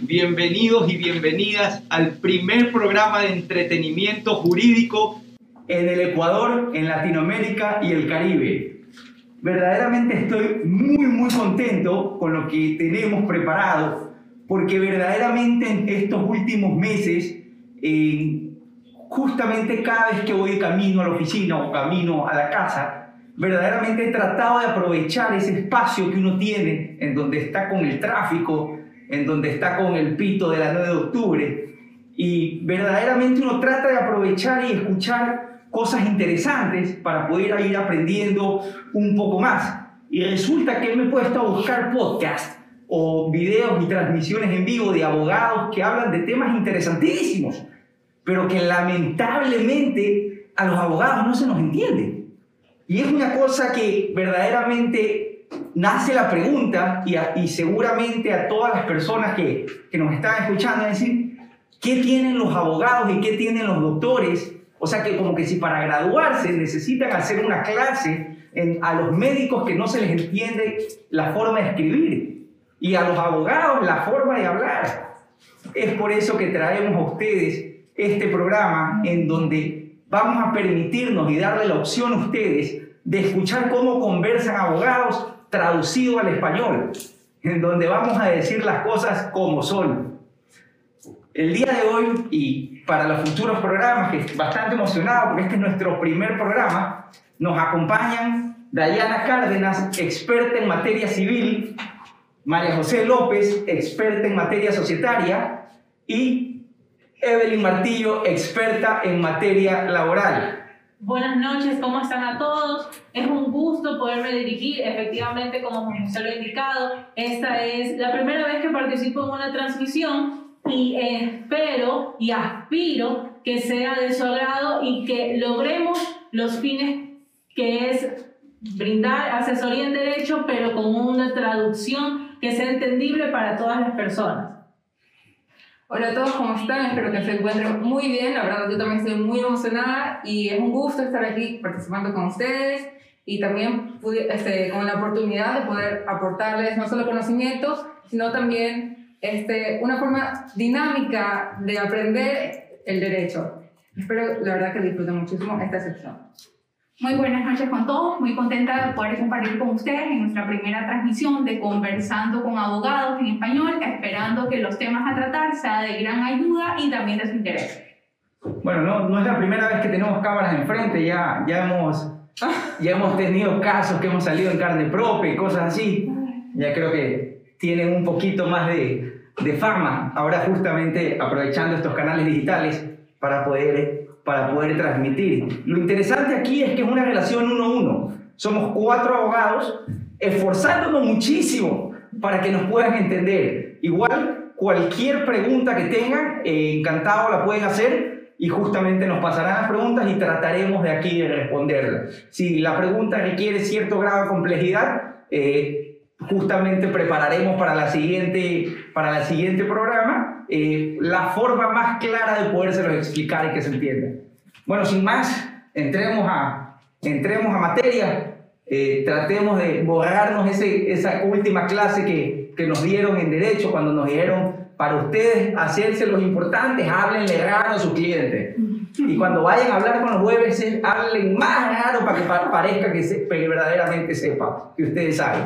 bienvenidos y bienvenidas al primer programa de entretenimiento jurídico en el Ecuador, en Latinoamérica y el Caribe. Verdaderamente estoy muy muy contento con lo que tenemos preparado, porque verdaderamente en estos últimos meses, justamente cada vez que voy camino a la oficina o camino a la casa, verdaderamente he tratado de aprovechar ese espacio que uno tiene en donde está con el tráfico, en donde está con el pito de la 9 de octubre. Y verdaderamente uno trata de aprovechar y escuchar cosas interesantes para poder ir aprendiendo un poco más. Y resulta que me he puesto a buscar podcasts o videos y transmisiones en vivo de abogados que hablan de temas interesantísimos, pero que lamentablemente a los abogados no se nos entiende. Y es una cosa que verdaderamente nace la pregunta y, seguramente a todas las personas que, que nos están escuchando decir, ¿qué tienen los abogados y qué tienen los doctores? O sea que como que si para graduarse necesitan hacer una clase a los médicos que no se les entiende la forma de escribir y a los abogados la forma de hablar. Es por eso que traemos a ustedes este programa en donde vamos a permitirnos y darle la opción a ustedes de escuchar cómo conversan abogados traducido al español, en donde vamos a decir las cosas como son. El día de hoy y para los futuros programas, que estoy bastante emocionado porque este es nuestro primer programa, nos acompañan Dayana Cárdenas, experta en materia civil, María José López, experta en materia societaria, y Evelyn Martillo, experta en materia laboral. Buenas noches, ¿cómo están a todos? Es un gusto poderme dirigir, efectivamente, como se lo ha indicado, esta es la primera vez que participo en una transmisión y espero y aspiro que sea de su agrado y que logremos los fines que es brindar asesoría en derecho, pero con una traducción que sea entendible para todas las personas. Hola a todos, ¿cómo están? Espero que se encuentren muy bien. La verdad, yo también estoy muy emocionada y es un gusto estar aquí participando con ustedes y también este, con la oportunidad de poder aportarles no solo conocimientos, sino también este, una forma dinámica de aprender el derecho. Espero, la verdad, que disfruten muchísimo esta sección. Muy buenas noches con todos, muy contenta de poder compartir con ustedes en nuestra primera transmisión de Conversando con Abogados en Español, esperando que los temas a tratar sean de gran ayuda y también de su interés. Bueno, no, no es la primera vez que tenemos cámaras enfrente, ya, ya, hemos, ya hemos tenido casos que hemos salido en carne propia y cosas así, ya creo que tienen un poquito más de, de fama, ahora justamente aprovechando estos canales digitales para poder para poder transmitir. Lo interesante aquí es que es una relación uno a uno. Somos cuatro abogados esforzándonos muchísimo para que nos puedan entender. Igual, cualquier pregunta que tengan, eh, encantado la pueden hacer y justamente nos pasarán las preguntas y trataremos de aquí de responderla. Si la pregunta requiere cierto grado de complejidad, eh, justamente prepararemos para la siguiente, para la siguiente programa eh, la forma más clara de podérselo explicar y que se entienda. Bueno, sin más, entremos a, entremos a materia, eh, tratemos de borrarnos ese, esa última clase que, que nos dieron en derecho cuando nos dijeron para ustedes hacerse los importantes, háblenle raro a su cliente. Y cuando vayan a hablar con los jueves, hablen más raro para que parezca que, se, que verdaderamente sepa, que ustedes saben.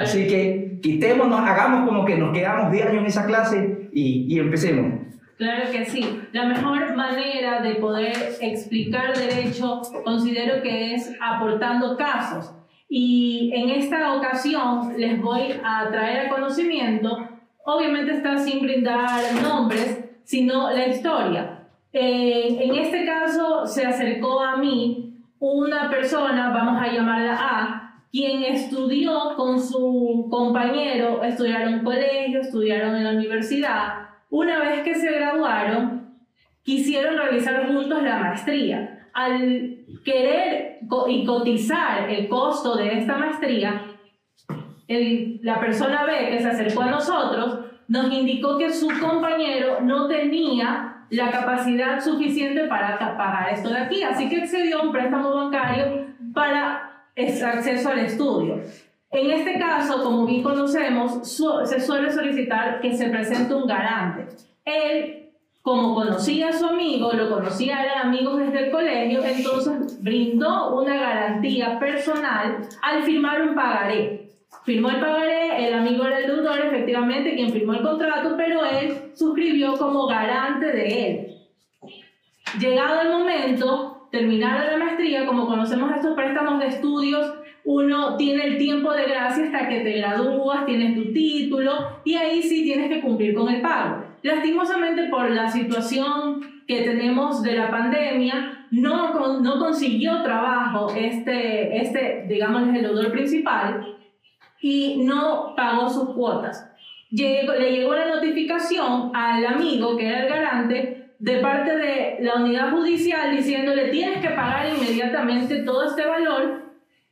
Así que quitémonos, hagamos como que nos quedamos diario en esa clase y, empecemos. Claro que sí. La mejor manera de poder explicar derecho considero que es aportando casos. Y en esta ocasión les voy a traer a conocimiento, obviamente está sin brindar nombres, sino la historia. Eh, en este caso se acercó a mí una persona, vamos a llamarla A, quien estudió con su compañero, estudiaron en colegio, estudiaron en la universidad. Una vez que se graduaron, quisieron realizar juntos la maestría. Al querer y cotizar el costo de esta maestría, la persona B que se acercó a nosotros nos indicó que su compañero no tenía la capacidad suficiente para pagar esto de aquí. Así que accedió a un préstamo bancario para ese acceso al estudio. En este caso, como bien conocemos, se suele solicitar que se presente un garante. Él, como conocía a su amigo, lo conocía, eran amigos desde el colegio, entonces brindó una garantía personal al firmar un pagaré. Firmó el pagaré, el amigo era el deudor, efectivamente, quien firmó el contrato, pero él suscribió como garante de él. Llegado el momento, terminar la maestría, como conocemos estos préstamos de estudios, uno tiene el tiempo de gracia hasta que te gradúas, tienes tu título y ahí sí tienes que cumplir con el pago. Lastimosamente por la situación que tenemos de la pandemia, no, no consiguió trabajo este, este, digamos, el deudor principal y no pagó sus cuotas. Llegó, le llegó la notificación al amigo, que era el garante, de parte de la unidad judicial diciéndole tienes que pagar inmediatamente todo este valor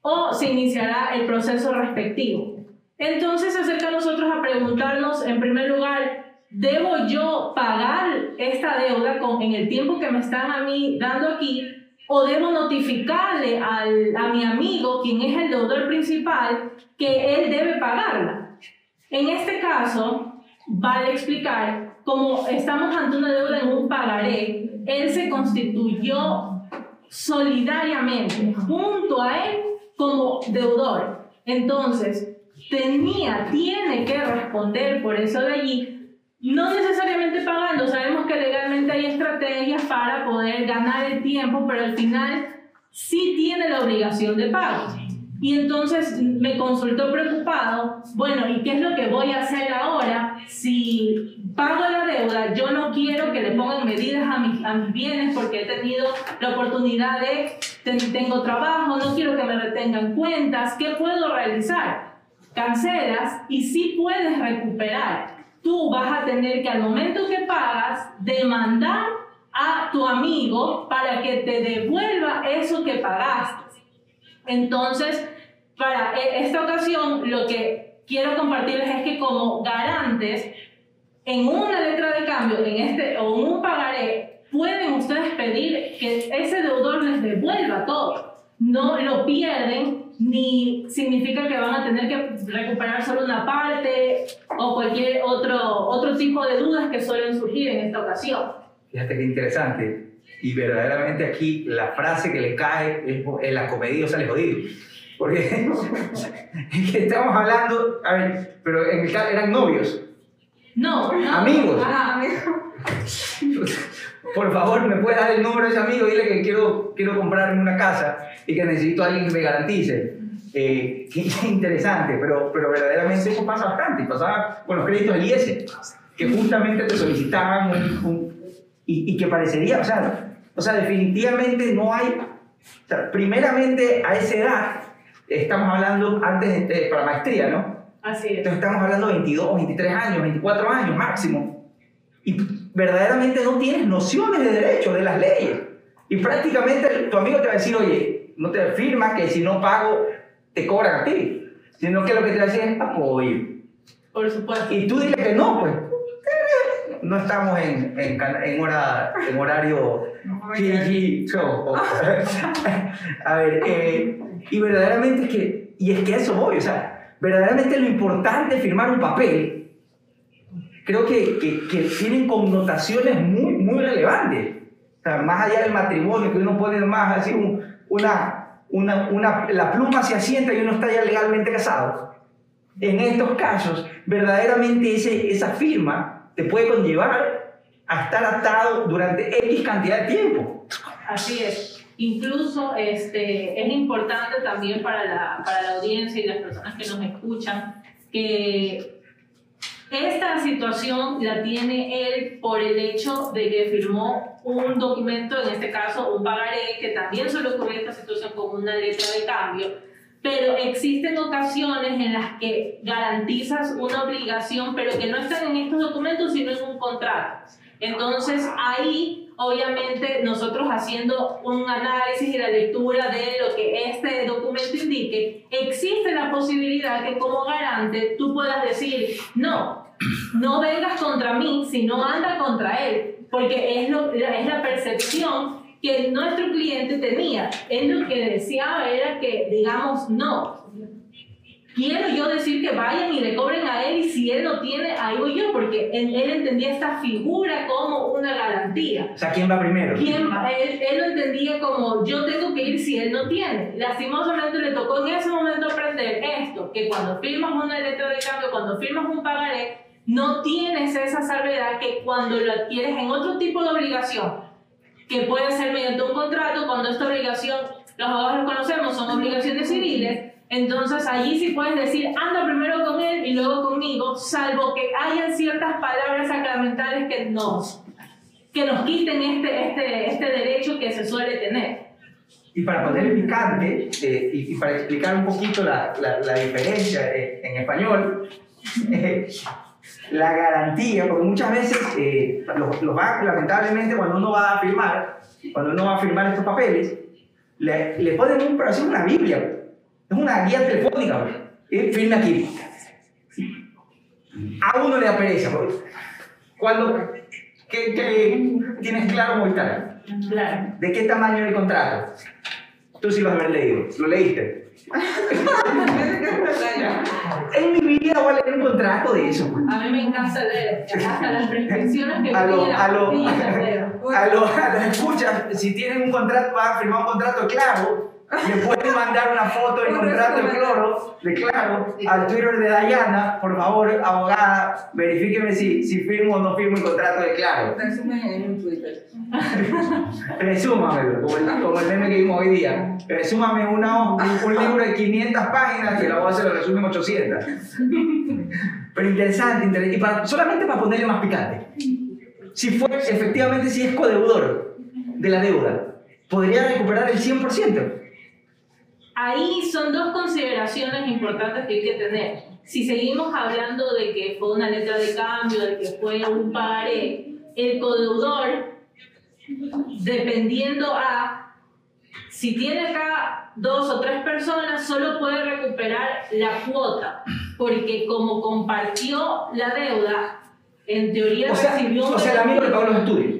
o se iniciará el proceso respectivo. Entonces se acerca a nosotros a preguntarnos, en primer lugar, ¿debo yo pagar esta deuda con, en el tiempo que me están a mí dando aquí? ¿O debo notificarle al, a mi amigo, quien es el deudor principal, que él debe pagarla? En este caso, vale explicar, como estamos ante una deuda en un pagaré, él se constituyó solidariamente junto a él como deudor. Entonces, tenía, tiene que responder por eso de allí, no necesariamente pagando, sabemos que legalmente hay estrategias para poder ganar el tiempo, pero al final sí tiene la obligación de pago. Y entonces me consultó preocupado, bueno, ¿y qué es lo que voy a hacer ahora si pago la deuda? Yo no quiero que le pongan medidas a mis, a mis bienes porque he tenido la oportunidad de, tengo trabajo, no quiero que me retengan cuentas, ¿qué puedo realizar? Cancelas y sí puedes recuperar. Tú vas a tener que al momento que pagas demandar a tu amigo para que te devuelva eso que pagaste. Entonces, para e, esta ocasión, lo que quiero compartirles es que como garantes, en una letra de cambio, en este o en un pagaré, pueden ustedes pedir que ese deudor les devuelva todo. No lo pierden ni significa que van a tener que recuperar solo una parte o cualquier otro, otro tipo de dudas que suelen surgir en esta ocasión. Fíjate qué interesante y verdaderamente aquí la frase que le cae es en la comedia sale jodido. Porque estamos hablando, a ver, pero en el caso eran novios. No, no. Amigos. Por favor, ¿me puedes dar el número de ese amigo? Dile que quiero, quiero comprarme una casa y que necesito a alguien que me garantice. Eh, qué interesante, pero, pero verdaderamente eso pasa bastante. Pasaba con los créditos del IES, que justamente te solicitaban un, y, y, que parecería, o sea, o sea, definitivamente no hay, primeramente a esa edad, estamos hablando antes de, para maestría, ¿no? Así es. Entonces estamos hablando de 22, 23 años, 24 años máximo. Y verdaderamente no tienes nociones de derecho, de las leyes. Y prácticamente tu amigo te va a decir, oye, no te firma que si no pago te cobran a ti. Sino que lo que te va a decir es apoyo. Por supuesto. Y tú dile que no, pues no estamos en, en, en, hora, en horario show. a ver, eh, y verdaderamente es que, y es que eso voy, o sea, verdaderamente lo importante es firmar un papel, creo que, que, que tienen connotaciones muy, muy relevantes. O sea, más allá del matrimonio, que uno pone más así una, una, una, la pluma se asienta y uno está ya legalmente casado. En estos casos, verdaderamente ese, esa firma te puede conllevar a estar atado durante X cantidad de tiempo. Así es. Incluso este, es importante también para la, para la audiencia y las personas que nos escuchan que esta situación la tiene él por el hecho de que firmó un documento, en este caso un pagaré, que también solo ocurre esta situación con una letra de cambio, pero existen ocasiones en las que garantizas una obligación, pero que no están en estos documentos, sino en un contrato. Entonces ahí, obviamente, nosotros haciendo un análisis y la lectura de lo que este documento indique, existe la posibilidad que como garante tú puedas decir, no, no vengas contra mí, sino anda contra él, porque es, lo, es la percepción que nuestro cliente tenía. Él lo que deseaba era que, digamos, no, quiero yo decir que vayan y le cobren a él y si él no tiene, ahí voy yo, porque él, él entendía esta figura como una garantía. O sea, ¿quién va primero? ¿Quién, él, él lo entendía como yo tengo que ir si él no tiene. Lastimosamente le tocó en ese momento aprender esto, que cuando firmas una letra de cambio, cuando firmas un pagaré, no tienes esa salvedad que cuando lo adquieres en otro tipo de obligación, que puede ser mediante un contrato, cuando esta obligación, los abogados lo conocemos, son obligaciones civiles, entonces allí sí puedes decir, anda primero con él y luego conmigo, salvo que hayan ciertas palabras sacramentales que nos, que nos quiten este, este, este derecho que se suele tener. Y para poner picante eh, y, y, para explicar un poquito la, la, la diferencia eh, en español, eh, la garantía, porque muchas veces eh, los, los bancos, lamentablemente, cuando uno va a firmar, cuando uno va a firmar estos papeles, le, le ponen un, pero así una Biblia, es una guía telefónica, eh, firme aquí. A uno le da pereza, porque cuando, ¿qué, qué tienes claro Movistar? Claro. ¿De qué tamaño es el contrato? Tú sí lo has leído, lo leíste. en mi vida voy a leer un contrato de eso. A mí me encanta leer, hasta las prescripciones que A lo- pide la a lo-. A los, a los escuchas, si tienen un contrato, van a firmar un contrato claro, le pueden mandar una foto del contrato de cloro, de claro, al Twitter de Dayana, por favor, abogada, verifíqueme si, si firmo o no firmo el contrato de claro. Resumen en un Twitter. Resúmamelo, como el, como el meme que vimos hoy día. Resúmame una, un, libro de 500 páginas y la voz se lo resume en 800. Pero interesante, interesante. Y para- solamente para ponerle más picante. Si fue, efectivamente, si es codeudor de la deuda, podría recuperar el 100%. Ahí son dos consideraciones importantes que hay que tener. Si seguimos hablando de que fue una letra de cambio, de que fue un pagaré, el codeudor, dependiendo a si tiene acá dos o tres personas, solo puede recuperar la cuota, porque como compartió la deuda, en teoría O sea, recibió un o sea el amigo le pagó los estudios.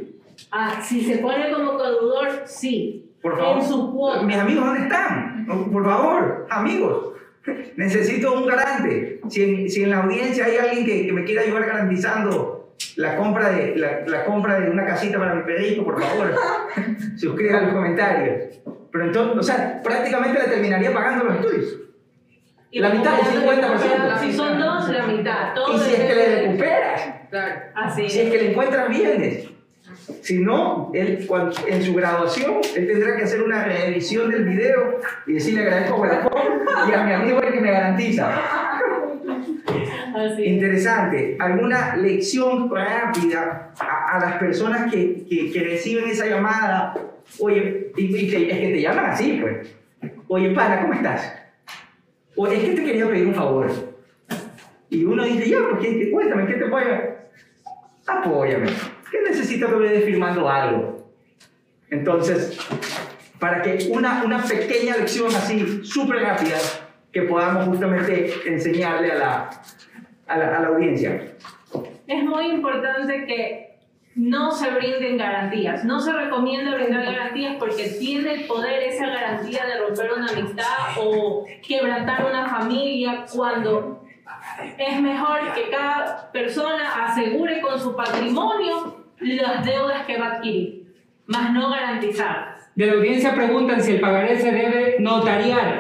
Ah, si se pone como codeudor, sí. Por favor. En su cuota. Mis amigos, ¿dónde están? Por favor, amigos. Necesito un garante. Si en, si en la audiencia hay alguien que, que me quiera ayudar garantizando la compra, de, la, la compra de una casita para mi perrito, por favor, suscriban los comentarios. Pero entonces, o sea, prácticamente le terminaría pagando los estudios. Y La mitad, el recuperando- 50%. Si son dos, la mitad. Todo Y si es que le recuperas, Claro. Así si es que le encuentras bienes. Si no, él, cuando- en su graduación, él tendrá que hacer una reedición del video y decirle agradezco a Vodafone y a mi amigo el que me garantiza. Así. Interesante. ¿Alguna lección rápida a, a las personas que, que, que reciben esa llamada? Oye, y, y que, es que te llaman así, pues. Oye, pana, ¿cómo estás? Oye, es que te quería pedir un favor. Y uno dice, ya, pues, ¿qué, qué- cuéntame, ¿qué te puedo Apóyame. ¿Qué necesito que me esté firmando algo? Entonces, para que una, una pequeña lección así, súper rápida, que podamos justamente enseñarle a la, a la, a la audiencia. Es muy importante que no se brinden garantías. No se recomienda brindar garantías porque tiene el poder esa garantía de romper una amistad o quebrantar una familia cuando es mejor que cada persona asegure con su patrimonio las deudas que va a adquirir, más no garantizarlas. De la audiencia preguntan si el pagaré se debe notariar.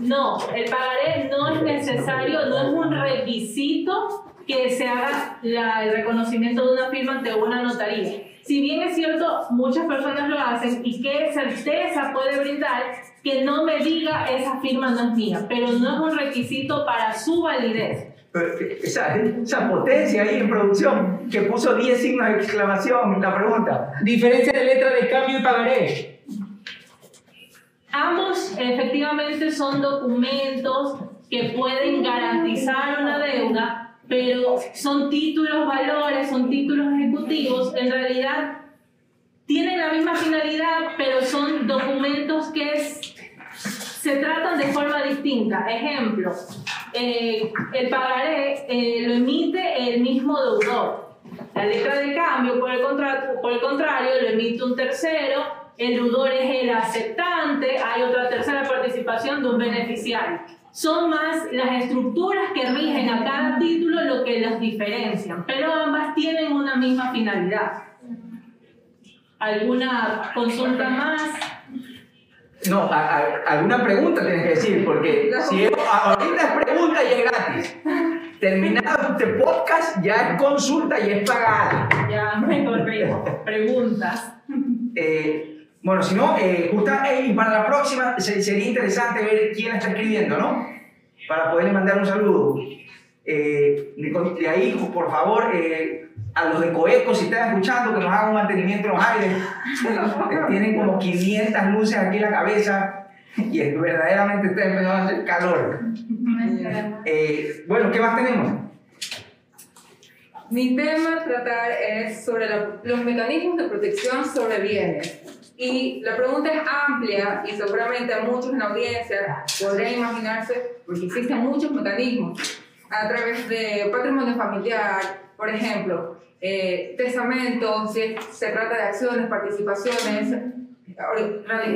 No, el pagaré no es necesario, no es un requisito que se haga la- el reconocimiento de una firma ante una notaría. Si bien es cierto, muchas personas lo hacen y qué certeza puede brindar que no me diga esa firma no es mía, pero no es un requisito para su validez. Esa potencia ahí en producción que puso 10 signos de exclamación la pregunta. Diferencia de letra de cambio y pagaré. Ambos efectivamente son documentos que pueden garantizar una deuda, pero son títulos valores, son títulos ejecutivos, en realidad tienen la misma finalidad, pero son documentos que es- se tratan de forma distinta. Ejemplo, eh, el pagaré eh, lo emite el mismo deudor. La letra de cambio, por el, por el contrario, lo emite un tercero, el deudor es el aceptante, hay otra tercera participación de un beneficiario. Son más las estructuras que rigen a cada título lo que las diferencian, pero ambas tienen una misma finalidad. ¿Alguna consulta más? No, a- a- alguna pregunta tienes que decir, porque No. si es- ahorita es pregunta y es gratis. Terminado este podcast, ya es consulta y es pagada. Ya me corrijo. Preguntas. Eh, bueno, si no, eh, justa- eh, y para la próxima se- sería interesante ver quién está escribiendo, ¿no? Para poderle mandar un saludo. Eh, ahí, por favor, eh, a los de Coeco, si están escuchando, que nos hagan un mantenimiento en los aires. Eh, Tienen como 500 luces aquí en la cabeza y es- verdaderamente está empezando a hacer calor. Eh, bueno, ¿qué más tenemos? Mi tema a tratar es sobre la- los mecanismos de protección sobre bienes. Y la pregunta es amplia y seguramente a muchos en la audiencia podrían imaginarse, porque existen muchos mecanismos a través de patrimonio familiar, por ejemplo, eh, testamentos, si se trata de acciones, participaciones,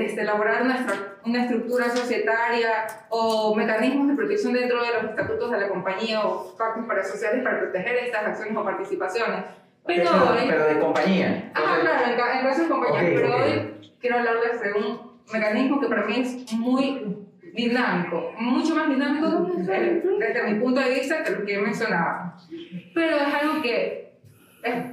este, elaborar una, una estructura societaria o mecanismos de protección dentro de los estatutos de la compañía o pactos parasociales para proteger estas acciones o participaciones. Pero hoy, pero de compañía. ajá, claro, en, en casos de compañía, Ok, pero ok. hoy quiero hablarles de un mecanismo que para mí es muy dinámico, mucho más dinámico desde mi punto de vista que lo que he mencionado. Pero es algo que es-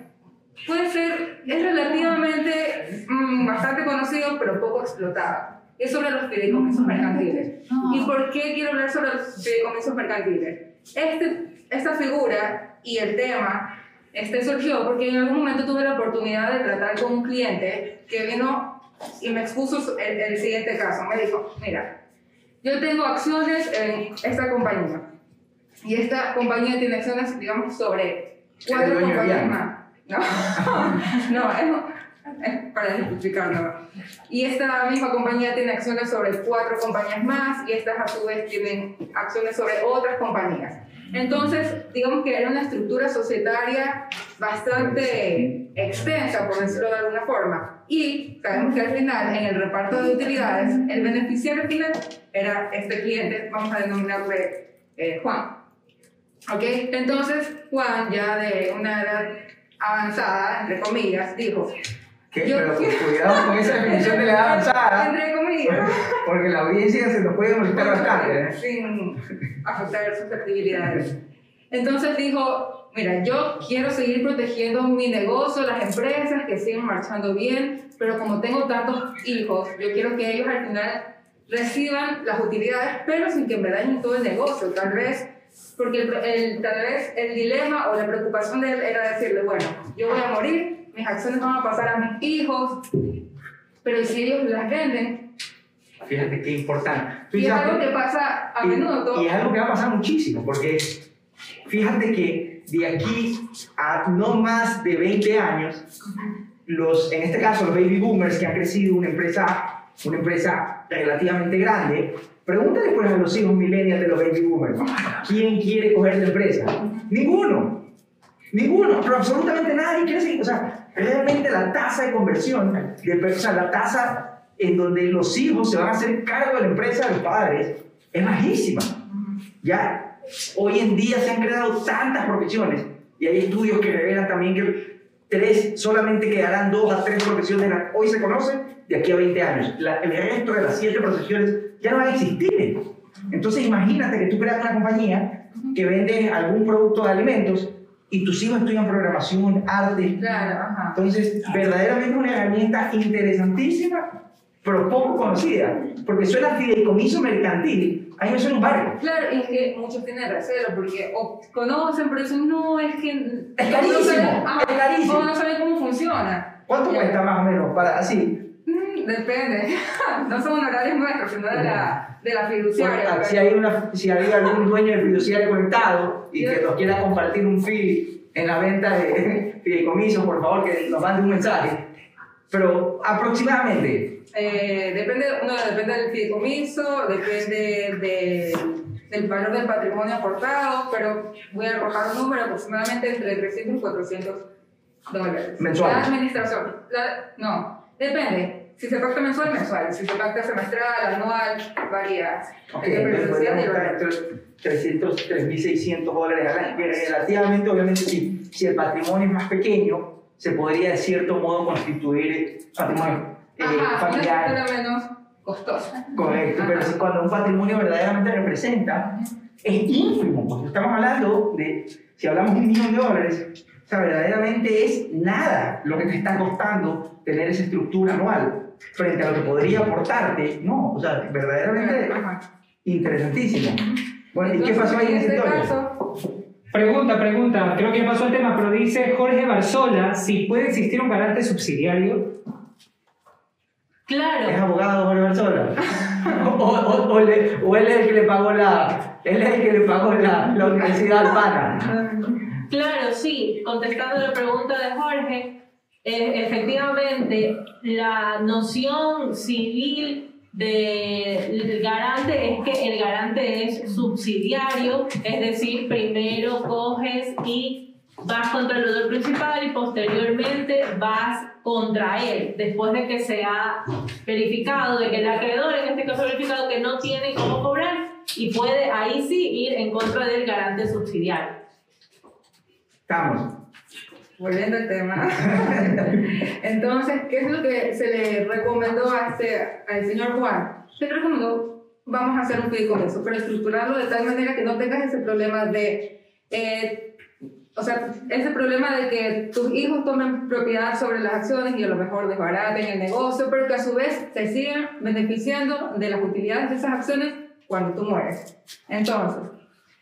puede ser, es relativamente mm, bastante conocido, pero poco explotado. Es sobre los fideicomisos mercantiles. ¿Y por qué quiero hablar sobre los fideicomisos mercantiles? Este, esta figura y el tema este surgió porque en algún momento tuve la oportunidad de tratar con un cliente que vino y me expuso el, el siguiente caso. Me dijo, mira, yo tengo acciones en esta compañía y esta compañía tiene acciones, digamos, sobre cuatro compañías más. No, no, es, es para explicarlo. Y esta misma compañía tiene acciones sobre cuatro compañías más y estas a su vez tienen acciones sobre otras compañías. Entonces, digamos que era una estructura societaria bastante extensa, por decirlo de alguna forma. Y sabemos que al final, en el reparto de utilidades, el beneficiario final era este cliente, vamos a denominarle eh, Juan. ¿Ok? Entonces, Juan, ya de una edad avanzada, entre comillas, dijo... ¿Qué? Yo- Pero con cuidado con esa definición de la edad avanzada. Entre comillas. Porque la audiencia se nos puede molestar bastante. ¿eh? sin afectar susceptibilidades. Entonces dijo, mira, yo quiero seguir protegiendo mi negocio, las empresas que siguen marchando bien, pero como tengo tantos hijos, yo quiero que ellos al final reciban las utilidades, pero sin que me dañen todo el negocio, tal vez, porque el, el- tal vez el dilema o la preocupación de él era decirle, bueno, yo voy a morir, mis acciones van a pasar a mis hijos, pero si ellos las venden, Fíjate qué importante. y es algo que pasa a y- menudo. Y, es algo que va a pasar muchísimo, porque fíjate que de aquí a no más de 20 años, los, en este caso los baby boomers que han crecido una empresa, una empresa relativamente grande, pregúntale pues a los hijos millennials de los baby boomers, ¿quién quiere coger la empresa? Ninguno. Ninguno, pero absolutamente nadie quiere seguir. O sea, realmente la tasa de conversión, de, o sea, la tasa en donde los hijos se van a hacer cargo de la empresa de los padres, es bajísima. Ya hoy en día se han creado tantas profesiones y hay estudios que revelan también que tres, solamente quedarán dos a tres profesiones hoy se conocen de aquí a 20 años. La- el resto de las siete profesiones ya no van a existir. Entonces imagínate que tú creas una compañía que vende algún producto de alimentos y tus hijos estudian programación, arte. Claro, ajá. Entonces, verdaderamente una herramienta interesantísima, pero poco conocida, porque suena fideicomiso mercantil. A mí me suena un barco. Claro, y es que muchos tienen recelo porque o conocen, pero dicen, no, es que. Es no carísimo, saben- ajá, es carísimo. O no saben cómo funciona. ¿Cuánto Ya. cuesta más o menos para así? Depende. no son honorarios nuestros, sino de la, de la fiduciaria. Si, hay una, si hay algún dueño de fiduciario conectado y que nos quiera compartir un fee en la venta de fideicomiso, por favor, que nos mande un mensaje. Pero aproximadamente, Eh, depende, no, depende del fideicomiso, depende de- del valor del patrimonio aportado, pero voy a arrojar un número aproximadamente entre 300 y 400 dólares. Mensuales. La administración, la- no, depende. Si se pacta mensual, mensual. Si se pacta semestral, anual, varía. Ok, entre entonces periodicidad podríamos y estar valor. entre 300, 3.600 dólares al año. Relativamente, obviamente, si, si el patrimonio es más pequeño, se podría de cierto modo constituir patrimonio eh, Ajá, una familiar. estructura menos costosa. Correcto, pero Ajá. si cuando un patrimonio verdaderamente representa, es ínfimo. Porque estamos hablando de, si hablamos de un millón de dólares, o sea, verdaderamente es nada lo que te está costando tener esa estructura anual frente a lo que podría aportarte. No, o sea, verdaderamente Ajá. interesantísimo. Bueno, ¿y qué pasó ahí en esa este caso, Pregunta, pregunta. Creo que ya pasó el tema, pero dice Jorge Barzola si puede existir un garante subsidiario. ¿Es Claro, abogado Jorge Barzola? o, o, o, le- o él es el que le pagó la, él es el que le pagó la, la universidad al pana. claro, sí. Contestando la pregunta de Jorge, eh, efectivamente, la noción civil del garante es que el garante es subsidiario, es decir, primero coges y vas contra el deudor principal y posteriormente vas contra él, después de que se ha verificado, de que el acreedor en este caso verificado que no tiene cómo cobrar y puede ahí sí ir en contra del garante subsidiario. Estamos. Volviendo al tema. Entonces, ¿qué es lo que se le recomendó a este, al señor Juan? Se le recomendó, vamos a hacer un fideicomiso, pero estructurarlo de tal manera que no tengas ese problema de, eh, o sea, ese problema de que tus hijos tomen propiedad sobre las acciones y a lo mejor desbaraten el negocio, pero que a su vez se sigan beneficiando de las utilidades de esas acciones cuando tú mueres. Entonces,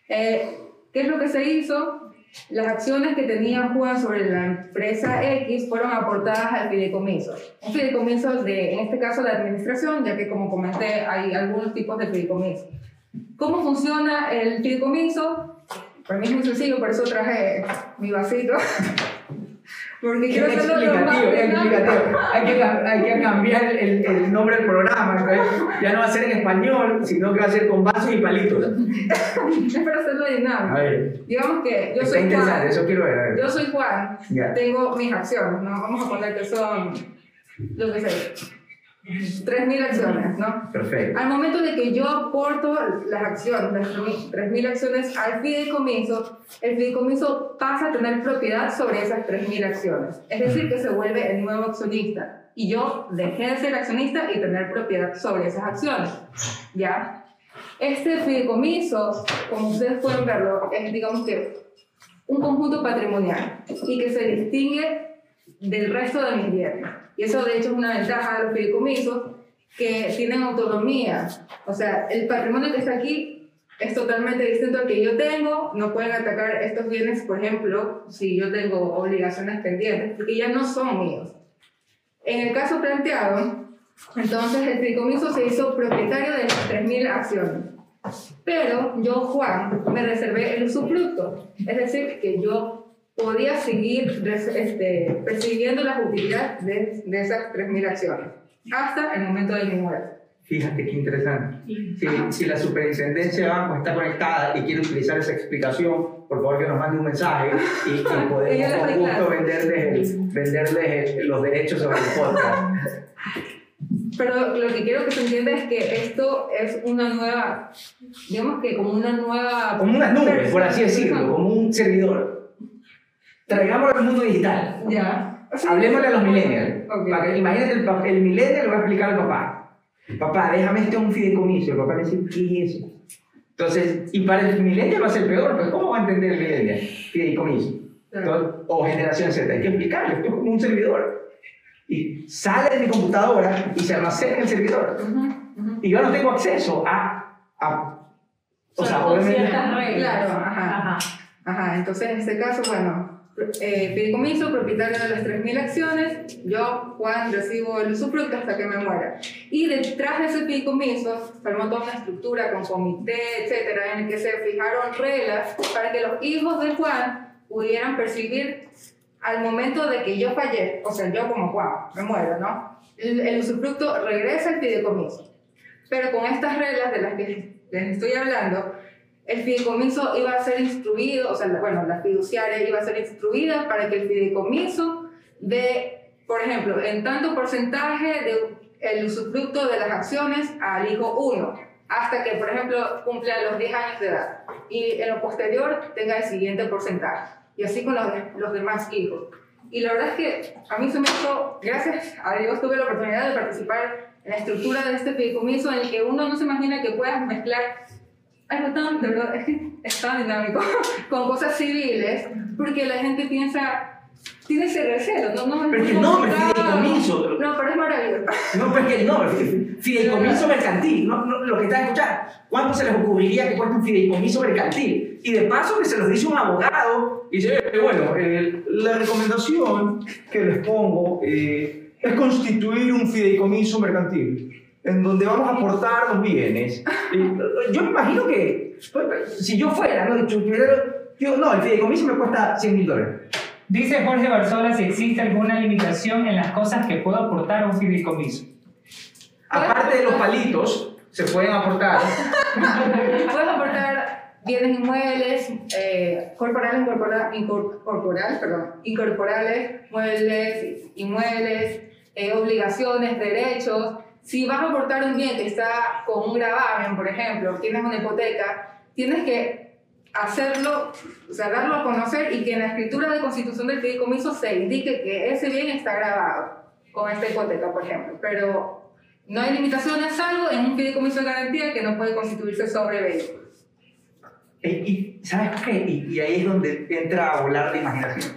eh, ¿qué es lo que se hizo? Las acciones que tenía Juan sobre la empresa X fueron aportadas al fideicomiso. Un fideicomiso de, en este caso, de administración, ya que como comenté, hay algunos tipos de fideicomiso. ¿Cómo funciona el fideicomiso? Para mí es muy sencillo, por eso traje mi vasito. Porque quiero hacerlo explicativo, explicativo. Hay que, hay que cambiar el, el nombre del programa. entonces Ya no va a ser en español, sino que va a ser con vasos y palitos. Es para hacerlo dinámico. Digamos que yo soy Juan. eso quiero ver. ver. Yo soy Juan. Ya. Tengo mis acciones, ¿no? Vamos a poner que son, lo que sé, 3.000 acciones, ¿no? Perfecto. Al momento de que yo aporto las acciones, las 3.000 acciones al fideicomiso, el fideicomiso pasa a tener propiedad sobre esas 3.000 acciones. Es decir, que se vuelve el nuevo accionista. Y yo dejé de ser accionista y tener propiedad sobre esas acciones. ¿Ya? Este fideicomiso, como ustedes pueden verlo, es digamos que un conjunto patrimonial y que se distingue del resto de mis bienes. Y eso de hecho es una ventaja de los fideicomisos que tienen autonomía. O sea, el patrimonio que está aquí es totalmente distinto al que yo tengo. No pueden atacar estos bienes, por ejemplo, si yo tengo obligaciones pendientes, porque ya no son míos. En el caso planteado, entonces el fideicomiso se hizo propietario de las 3.000 acciones. Pero yo, Juan, me reservé el usufructo. Es decir, que yo podía seguir res- este, persiguiendo las utilidades de, de esas 3.000 acciones hasta el momento de mi muerte. Fíjate qué interesante. Si, si la superintendencia de banco está conectada y quiere utilizar esa explicación, por favor que nos mande un mensaje y, y podemos con gusto venderles, venderles los derechos sobre el podcast. Pero lo que quiero que se entienda es que esto es una nueva, digamos que como una nueva... Como unas nubes, por así decirlo, como un servidor. Traigámoslo al mundo digital. Ya. Sí. Hablemosle a los millennials. Ok. Para que- imagínate, el, el millennial le va a explicar al papá. Papá, déjame este un fideicomiso. El papá le dice, ¿qué es eso? Entonces, y para el millennial va a ser peor, pues ¿cómo va a entender el millennial? Fideicomiso. Entonces, o generación Z, hay que explicarle, esto es como un servidor. Y sale de mi computadora y se almacena en el servidor. Ujú, ujú. Y yo no tengo acceso a... a o sea, Solo con obviamente... Claro, ajá. Ajá. Ajá, entonces en este caso, bueno, eh, fideicomiso, propietario de las 3.000 acciones, yo, Juan, recibo el usufructo hasta que me muera. Y detrás de ese fideicomiso se formó toda una estructura con comité, etcétera, en el que se fijaron reglas para que los hijos de Juan pudieran percibir al momento de que yo fallé, o sea, yo como Juan, me muero, ¿no? El, el usufructo regresa al fideicomiso. Pero con estas reglas de las que les estoy hablando, el fideicomiso iba a ser instruido, o sea, bueno, la fiduciaria iba a ser instruida para que el fideicomiso de, por ejemplo, en tanto porcentaje de el usufructo de las acciones al hijo 1, hasta que, por ejemplo, cumpla los 10 años de edad. Y en lo posterior tenga el siguiente porcentaje. Y así con los, los demás hijos. Y la verdad es que a mí se me hizo, gracias a Dios, tuve la oportunidad de participar en la estructura de este fideicomiso en el que uno no se imagina que puedas mezclar algo tan, de verdad, es que es tan dinámico, con cosas civiles, porque la gente piensa, tiene ese recelo, no, no, Pero es que no, pero complicado. fideicomiso. No, pero es maravilloso. No, pues que no, fideicomiso mercantil, no, no, lo que está escuchando. ¿Cuánto se les ocurriría que cuesta un fideicomiso mercantil? Y de paso que se los dice un abogado y dice, eh, bueno, eh, la recomendación que les pongo eh, es constituir un fideicomiso mercantil en donde vamos a aportar los bienes. Yo me imagino que pues, si yo fuera, ¿no? Yo, no, el fideicomiso me cuesta 100 mil dólares. Dice Jorge Barzola si existe alguna limitación en las cosas que puedo aportar a un fideicomiso. Aparte de los palitos, se pueden aportar Puedes aportar bienes inmuebles, eh, corporales, incorpora- incor- perdón, incorporales, muebles, inmuebles, eh, obligaciones, derechos. Si vas a aportar un bien que está con un gravamen, por ejemplo, tienes una hipoteca, tienes que hacerlo, o sea, darlo a conocer y que en la escritura de constitución del fideicomiso se indique que ese bien está grabado con esta hipoteca, por ejemplo. Pero no hay limitaciones, salvo en un fideicomiso de garantía que no puede constituirse sobre vehículos. Eh, Y, ¿sabes qué? Y, y ahí es donde entra a volar la imaginación.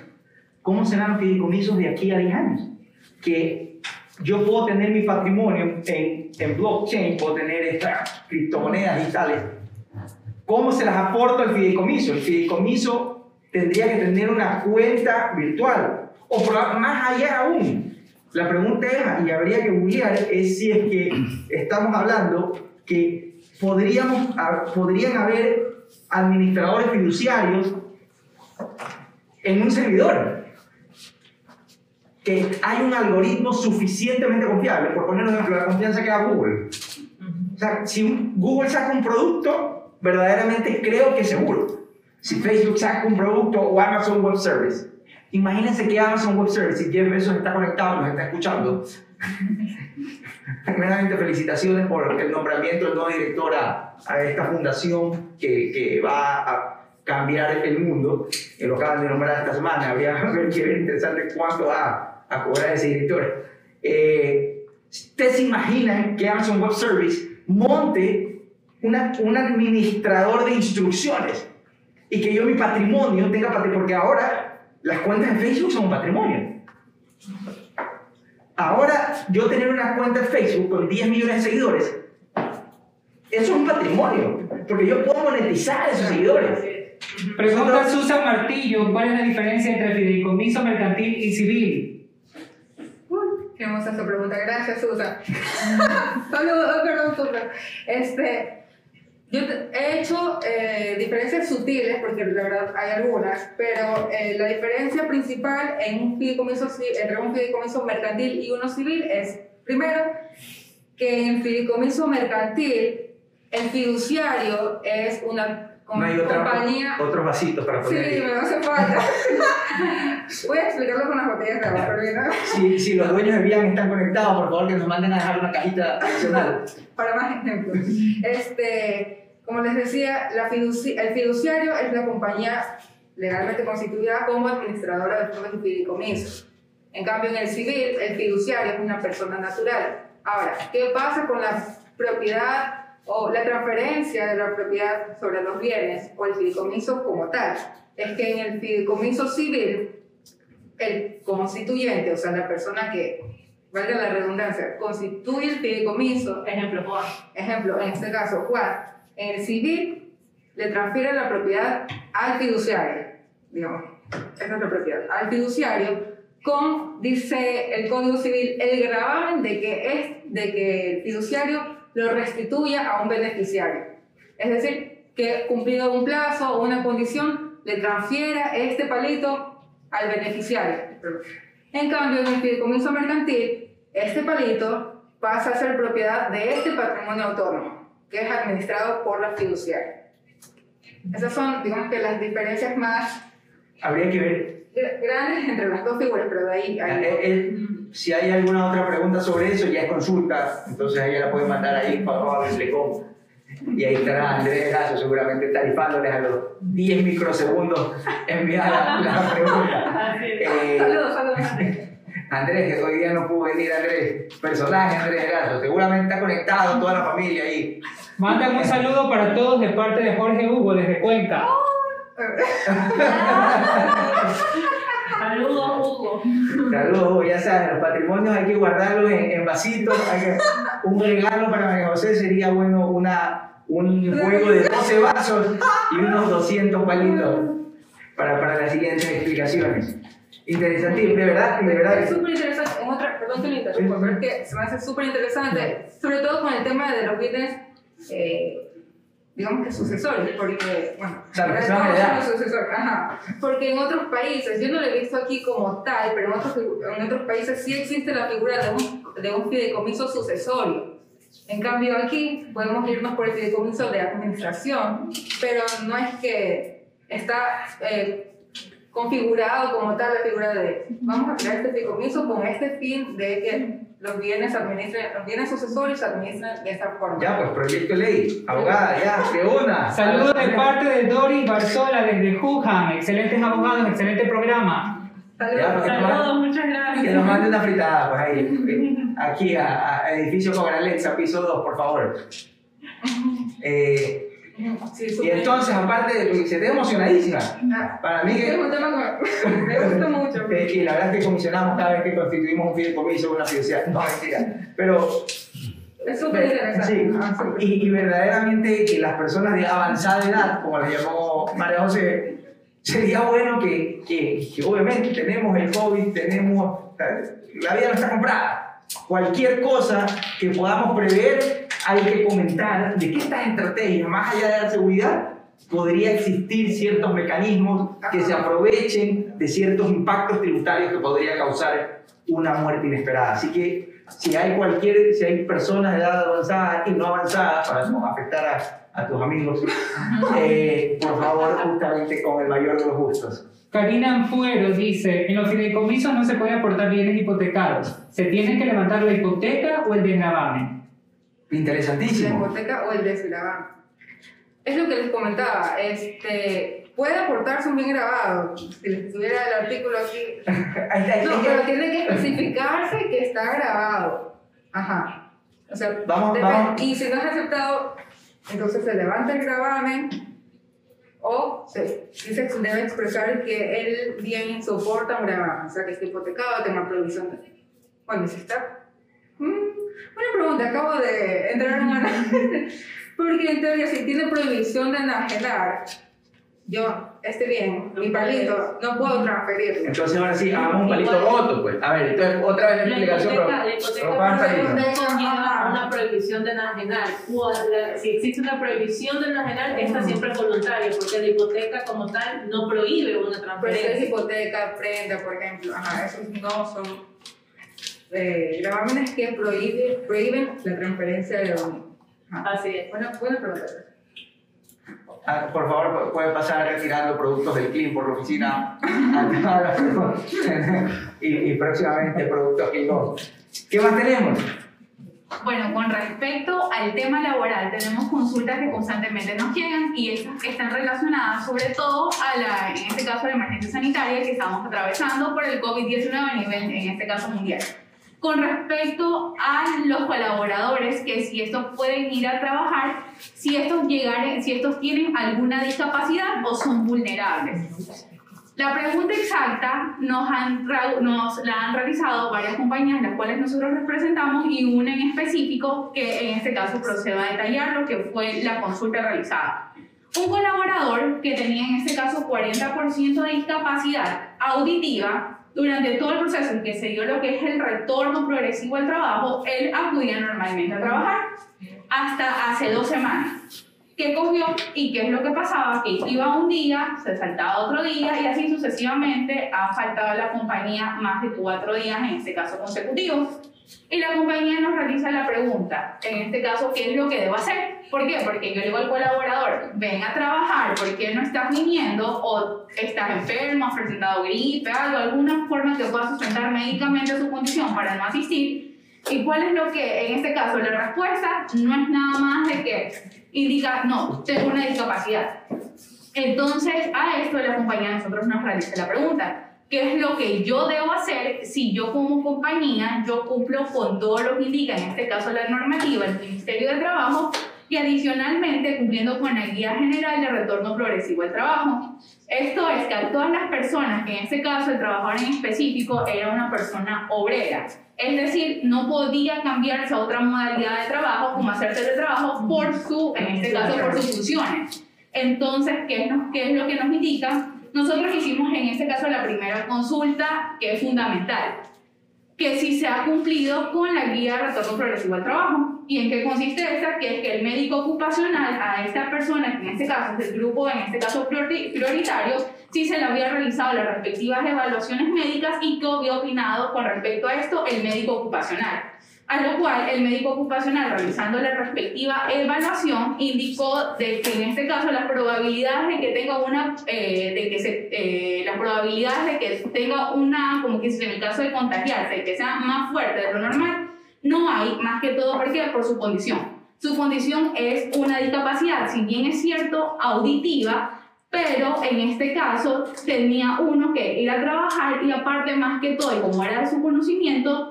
¿Cómo serán los fideicomisos de aquí a 10 años? Que yo puedo tener mi patrimonio en, en blockchain, puedo tener estas criptomonedas digitales. ¿Cómo se las aporto al fideicomiso? El fideicomiso tendría que tener una cuenta virtual. O más allá aún, la pregunta es, y habría que googlear, es si es que estamos hablando que podríamos, podrían haber administradores fiduciarios en un servidor. Que hay un algoritmo suficientemente confiable. Por poner un ejemplo, la confianza que da Google. O sea, si Google saca un producto, verdaderamente creo que es seguro. Si Facebook saca un producto o Amazon Web Service. Imagínense que Amazon Web Service, y Jeff Bezos está conectado, nos está escuchando. Primeramente, felicitaciones por el nombramiento del nuevo director a, esta fundación que, que va a cambiar el mundo. Que lo acaban de nombrar esta semana. Habría que ver interesante cuánto va a cobrar ese director. Eh, ¿Ustedes se imaginan que Amazon Web Service monte una, un administrador de instrucciones y que yo mi patrimonio tenga patrimonio? Porque ahora las cuentas de Facebook son un patrimonio. Ahora, yo tener una cuenta de Facebook con 10 millones de seguidores, eso es un patrimonio, porque yo puedo monetizar a esos seguidores. Pregunta Susan Martillo, ¿cuál es la diferencia entre fideicomiso mercantil y civil? Hermosa esa pregunta. Gracias, Susan. Saludos, oh, perdón, Susan. Este, yo he hecho eh, diferencias sutiles, porque la verdad hay algunas, pero eh, la diferencia principal en un fideicomiso, entre un fideicomiso mercantil y uno civil es, primero, que en fideicomiso mercantil, el fiduciario es una No hay otra, compañía... otros vasitos para Sí, poner. me hace falta. Voy a explicarlo con las botellas de agua, pero bien, Si, si los dueños de Bian están conectados, por favor que nos manden a dejar una cajita adicional. para más ejemplos. Este, como les decía, la fiduci- el fiduciario es la compañía legalmente constituida como administradora de fondos y fideicomisos. En cambio, en el civil, el fiduciario es una persona natural. Ahora, ¿qué pasa con la propiedad o la transferencia de la propiedad sobre los bienes o el fideicomiso como tal? Es que en el fideicomiso civil, el constituyente, o sea, la persona que, valga la redundancia, constituye el fideicomiso Ejemplo, Juan. Ejemplo, en este caso, Juan, en el civil le transfiere la propiedad al fiduciario, digamos, esa es la propiedad, al fiduciario con, dice el Código Civil, el gravamen de que, es, de que el fiduciario lo restituya a un beneficiario. Es decir, que cumplido un plazo o una condición, le transfiera este palito al beneficiario. En cambio, en el fideicomiso mercantil, este palito pasa a ser propiedad de este patrimonio autónomo, que es administrado por la fiduciaria. Esas son, digamos que, las diferencias más Habría que ver Gra- Grandes entre las dos figuras, pero de ahí. ahí Eh, eh, si hay alguna otra pregunta sobre eso, ya es consulta, entonces ella la puede mandar ahí para le cómo. Y ahí estará Andrés Lazo seguramente tarifándoles a los 10 microsegundos enviar la, la pregunta. Eh, Saludos, saludos. Andrés, que hoy día no pudo venir, Andrés, personaje Andrés Lazo, seguramente está conectado toda la familia ahí. Mandan un saludo para todos de parte de Jorge Hugo desde Cuenca. Saludos, Hugo. Saludos, ya saben, los patrimonios hay que guardarlos en, en vasitos. hay que- un regalo para María José sería bueno una, un juego de 12 vasos y unos 200 palitos para, para las siguientes explicaciones. Interesantísimo, de verdad, de verdad. Es súper interesante, en otra, perdón que le interrumpa, pero es que se me hace súper interesante, sobre todo con el tema de los bienes, eh, digamos que sucesores, porque, bueno, O sea, los que ahora se van a todos heredar. son los sucesores, ajá, porque en otros países, yo no lo he visto aquí como tal, pero en otros, en otros países sí existe la figura de un, de un fideicomiso sucesorio. En cambio aquí podemos irnos por el fideicomiso de administración, pero no es que está eh, configurado como tal la figura de vamos a crear este fideicomiso con este fin de que los bienes administren, los bienes sucesorios se administren de esta forma. Ya, pues proyecto de ley, abogada, ya, de una. Saludos de parte de Doris Barzola desde Wuhan. Excelentes abogados, excelente programa. Saludos. Porque- Saludos, muchas Que gracias. nos mande una fritada, pues ahí. Aquí, a, a edificio con Alexa, piso 2, por favor. Eh, Sí, y entonces, aparte de que se te emocionadísima, Ah, para mí es que. un tema que me gusta mucho. Eh, y la verdad es que comisionamos cada vez que constituimos un fideicomiso, una fiduciaria. No, mentira. Pero. Es súper interesante. Sí. Ah. Y, y verdaderamente que las personas de avanzada edad, como las llamó María José, sería bueno que, que, que obviamente tenemos el COVID, tenemos. La vida no está comprada. Cualquier cosa que podamos prever, hay que comentar de que estas estrategias, más allá de la seguridad, podría existir ciertos mecanismos que se aprovechen de ciertos impactos tributarios que podría causar una muerte inesperada. Así que si hay cualquier, si hay personas de edad avanzada y no avanzada, para no afectar a, a tus amigos, eh, por favor, justamente con el mayor de los gustos. Karina Anfuero dice, en los fideicomisos no se puede aportar bienes hipotecados. ¿Se tiene que levantar la hipoteca o el desgravamen? La Interesantísimo. hipoteca o el desgravamen. Es lo que les comentaba, este, puede aportarse un bien grabado, si les tuviera el artículo aquí. No, pero tiene que especificarse que está grabado. Ajá. O sea, Vamos, vamos. y si no es aceptado, entonces se levanta el gravamen o se dice que debe expresar que el bien soporta un gravamen, o sea, que está hipotecado, tenga provisión. Bueno, si está... Buena pregunta, acabo de entrar en una... Porque en teoría, si tiene prohibición de enajenar, yo, este bien, mi palito, no puedo transferirlo. Entonces ahora sí, hagamos un palito roto, pues. A ver, entonces otra vez la explicación, pero, la hipoteca pero una prohibición de enajenar. Si existe una prohibición de enajenar, esta siempre es voluntaria, porque la hipoteca como tal no prohíbe una Pero si es transferencia. hipoteca, prenda, por ejemplo, ajá, esos no son eh, gravámenes que prohíbe, prohíben la transferencia de dominio. Ajá. Así es. Buena, buena pregunta. Ah, por favor, pueden pasar retirando productos del Clean por la oficina y, y próximamente productos Clean. ¿Qué más tenemos? Bueno, con respecto al tema laboral, tenemos consultas que constantemente nos llegan y estas están relacionadas sobre todo a la, en este caso, a la emergencia sanitaria que estamos atravesando por el COVID-19 a nivel, en este caso, mundial. Con respecto a los colaboradores, que si estos pueden ir a trabajar, si estos, si estos tienen alguna discapacidad o son vulnerables. La pregunta exacta nos, han, nos la han realizado varias compañías, las cuales nosotros representamos, y una en específico que en este caso procedo a detallar lo que fue la consulta realizada. Un colaborador que tenía en este caso 40% de discapacidad auditiva, durante todo el proceso en que se dio lo que es el retorno progresivo al trabajo, él acudía normalmente a trabajar hasta hace dos semanas. ¿Qué cogió y qué es lo que pasaba? Que iba un día, se saltaba otro día y así sucesivamente ha faltado a la compañía más de cuatro días, en este caso consecutivos. Y la compañía nos realiza la pregunta, en este caso, ¿qué es lo que debo hacer? ¿Por qué? Porque yo le digo al colaborador, ven a trabajar, ¿por qué no estás viniendo? O estás enfermo, has presentado gripe, algo, alguna forma que pueda sustentar médicamente su condición para no asistir. ¿Y cuál es lo que, en este caso, la respuesta no es nada más de que indica, no, tengo una discapacidad. Entonces, a esto la compañía nosotros nos realiza la pregunta, ¿qué es lo que yo debo hacer si yo como compañía, yo cumplo con todo lo que indica, en este caso la normativa, el Ministerio de Trabajo, y adicionalmente cumpliendo con la Guía General de Retorno Progresivo al Trabajo. Esto es que a todas las personas, que en este caso el trabajador en específico era una persona obrera, es decir, no podía cambiarse a otra modalidad de trabajo como hacer teletrabajo por su, en este caso por sus funciones. Entonces, ¿qué es, ¿qué es lo que nos indica? Nosotros hicimos en este caso la primera consulta, que es fundamental, que si se ha cumplido con la guía de retorno progresivo al trabajo. ¿Y en qué consiste esta? Que es que el médico ocupacional a esta persona, que en este caso es el grupo, en este caso prioritario, si se le había realizado las respectivas evaluaciones médicas y qué había opinado con respecto a esto el médico ocupacional a lo cual el médico ocupacional, realizando la respectiva evaluación, indicó de que en este caso las probabilidades de que tenga una, eh, de que se, eh, las probabilidades de que tenga una, como que en el caso de contagiarse, que sea más fuerte de lo normal, no hay, más que todo porque por su condición. Su condición es una discapacidad, si bien es cierto, auditiva, pero en este caso tenía uno que ir a trabajar y aparte más que todo, y como era de su conocimiento,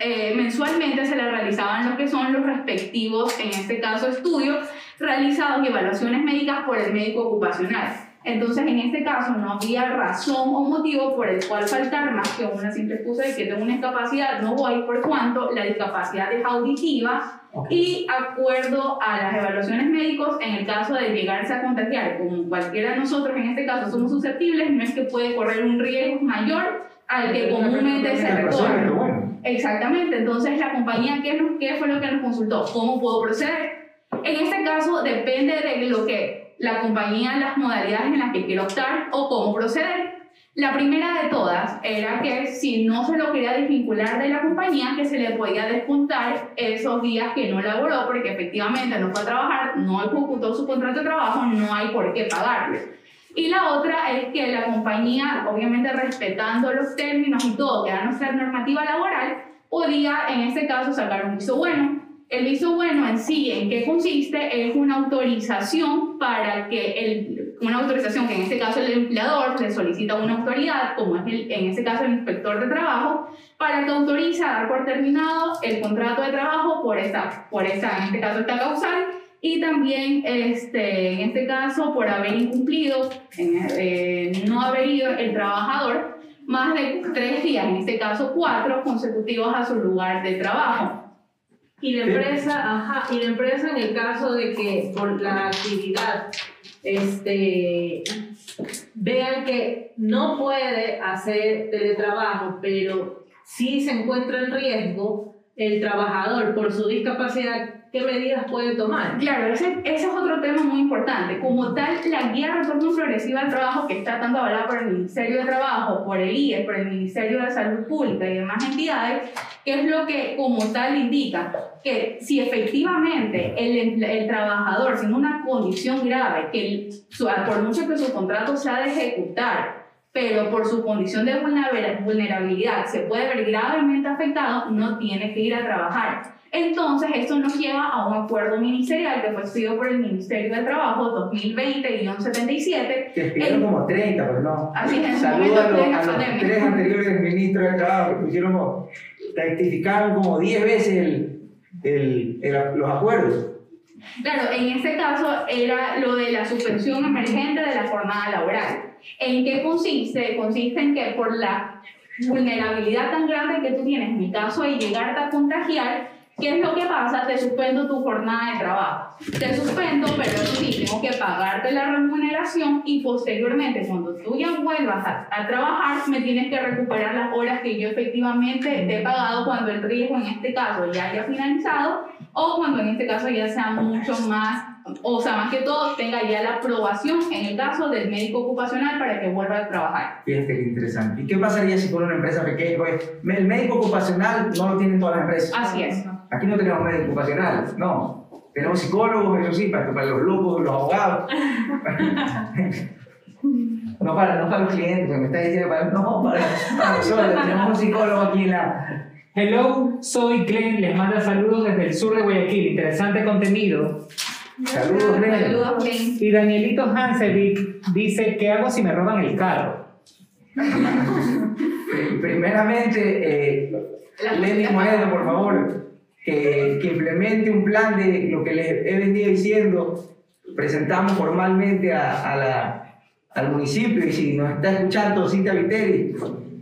eh, mensualmente se le realizaban lo que son los respectivos, en este caso, estudios realizados y evaluaciones médicas por el médico ocupacional. Entonces, en este caso, no había razón o motivo por el cual faltar más que una simple excusa de que tengo una discapacidad, no voy por cuanto la discapacidad es auditiva y acuerdo a las evaluaciones médicos, en el caso de llegarse a contagiar, como cualquiera de nosotros en este caso somos susceptibles, no es que puede correr un riesgo mayor al que comúnmente se recorre. Exactamente, entonces la compañía, ¿qué, ¿qué fue lo que nos consultó? ¿Cómo puedo proceder? En este caso depende de lo que la compañía, las modalidades en las que quiero optar o cómo proceder. La primera de todas era que si no se lo quería desvincular de la compañía, que se le podía descontar esos días que no laboró, porque efectivamente no fue a trabajar, no ejecutó su contrato de trabajo, no hay por qué pagarle. Y la otra es que la compañía, obviamente respetando los términos y todo, que era nuestra normativa laboral, podía en este caso sacar un viso bueno. El viso bueno en sí, ¿en qué consiste? Es una autorización para que el, una autorización que en este caso el empleador le solicita a una autoridad, como es el, en este caso el inspector de trabajo, para que autorice a dar por terminado el contrato de trabajo por esta, por esta en este caso esta causal y también este, en este caso por haber incumplido, eh, no haber ido el trabajador más de tres días, en este caso cuatro consecutivos a su lugar de trabajo. Y la empresa, ajá, y la empresa en el caso de que por la actividad este, vean que no puede hacer teletrabajo, pero sí se encuentra en riesgo el trabajador por su discapacidad qué medidas puede tomar. Claro, ese, ese, es otro tema muy importante. Como tal, la guía de retorno progresivo al trabajo, que está tanto avalada por el Ministerio de Trabajo, por el IES, por el Ministerio de Salud Pública y demás entidades, que es lo que como tal indica que si efectivamente el, el trabajador tiene una condición grave, que por mucho que su contrato sea de ejecutar, pero por su condición de vulnerabilidad se puede ver gravemente afectado, no tiene que ir a trabajar. Entonces, esto nos lleva a un acuerdo ministerial que fue estudiado por el Ministerio de Trabajo 2020-77. Que pidieron como 30, pero no. Así es, Saludos a, los, a los tres anteriores ministros de Trabajo que pusieron, como, rectificaron como 10 veces el, el, los acuerdos. Claro, en este caso era lo de la suspensión emergente de la jornada laboral. ¿En qué consiste? Consiste en que por la vulnerabilidad tan grande que tú tienes, en mi caso, de llegarte a contagiar, ¿Qué es lo que pasa? Te suspendo tu jornada de trabajo. Te suspendo, pero sí, tengo que pagarte la remuneración y posteriormente, cuando tú ya vuelvas a, trabajar, me tienes que recuperar las horas que yo efectivamente te he pagado cuando el riesgo en este caso ya haya finalizado o cuando en este caso ya sea mucho más o sea, más que todo, tenga ya la aprobación en el caso del médico ocupacional para que vuelva a trabajar. Fíjate qué interesante. ¿Y qué pasaría si por una empresa pequeña? Pues, el médico ocupacional no lo tienen todas las empresas. Así es. Aquí no tenemos médico ocupacional, no. Tenemos psicólogos, eso sí, para, para los locos, los abogados. No para, no para los clientes, porque me está diciendo para, no, para, para nosotros. Tenemos un psicólogo aquí en la... Hello, soy Glenn, les manda saludos desde el sur de Guayaquil, interesante contenido. Saludos, Glenn. Saludos, Glenn. Y Danielito Hansevic dice, ¿qué hago si me roban el carro? Primeramente, eh, Lenny Moreno, por favor, que, que implemente un plan de lo que les he venido diciendo. Presentamos formalmente a, a la, al municipio y si nos está escuchando Cintia Viteri,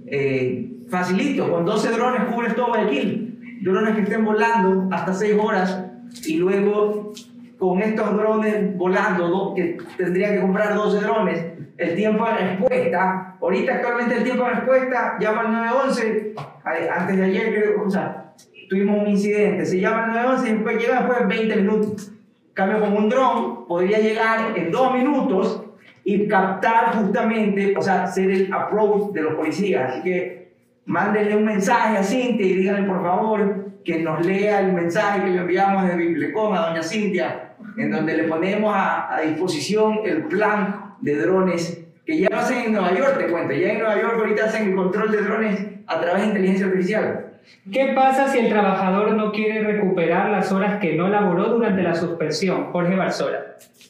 eh, facilito, con 12 drones cubres todo Guayaquil. Drones que estén volando hasta 6 horas y luego con estos drones volando, do- que tendría que comprar 12 drones, el tiempo de respuesta, ahorita actualmente el tiempo de respuesta llama al 911, a- antes de ayer creo, o sea, tuvimos un incidente, se llama al 911 y después llega después de 20 minutos. En Cambio con un dron podría llegar en 2 minutos y captar justamente, o sea, ser el approach de los policías. Así que mándenle un mensaje a Cintia y díganle por favor que nos lea el mensaje que le enviamos de Biblecom a doña Cintia, en donde le ponemos a, a disposición el plan de drones que ya lo hacen en Nueva York, te cuento. Ya en Nueva York ahorita hacen el control de drones a través de inteligencia artificial. ¿Qué pasa si el trabajador no quiere recuperar las horas que no laboró durante la suspensión? Jorge Barzola.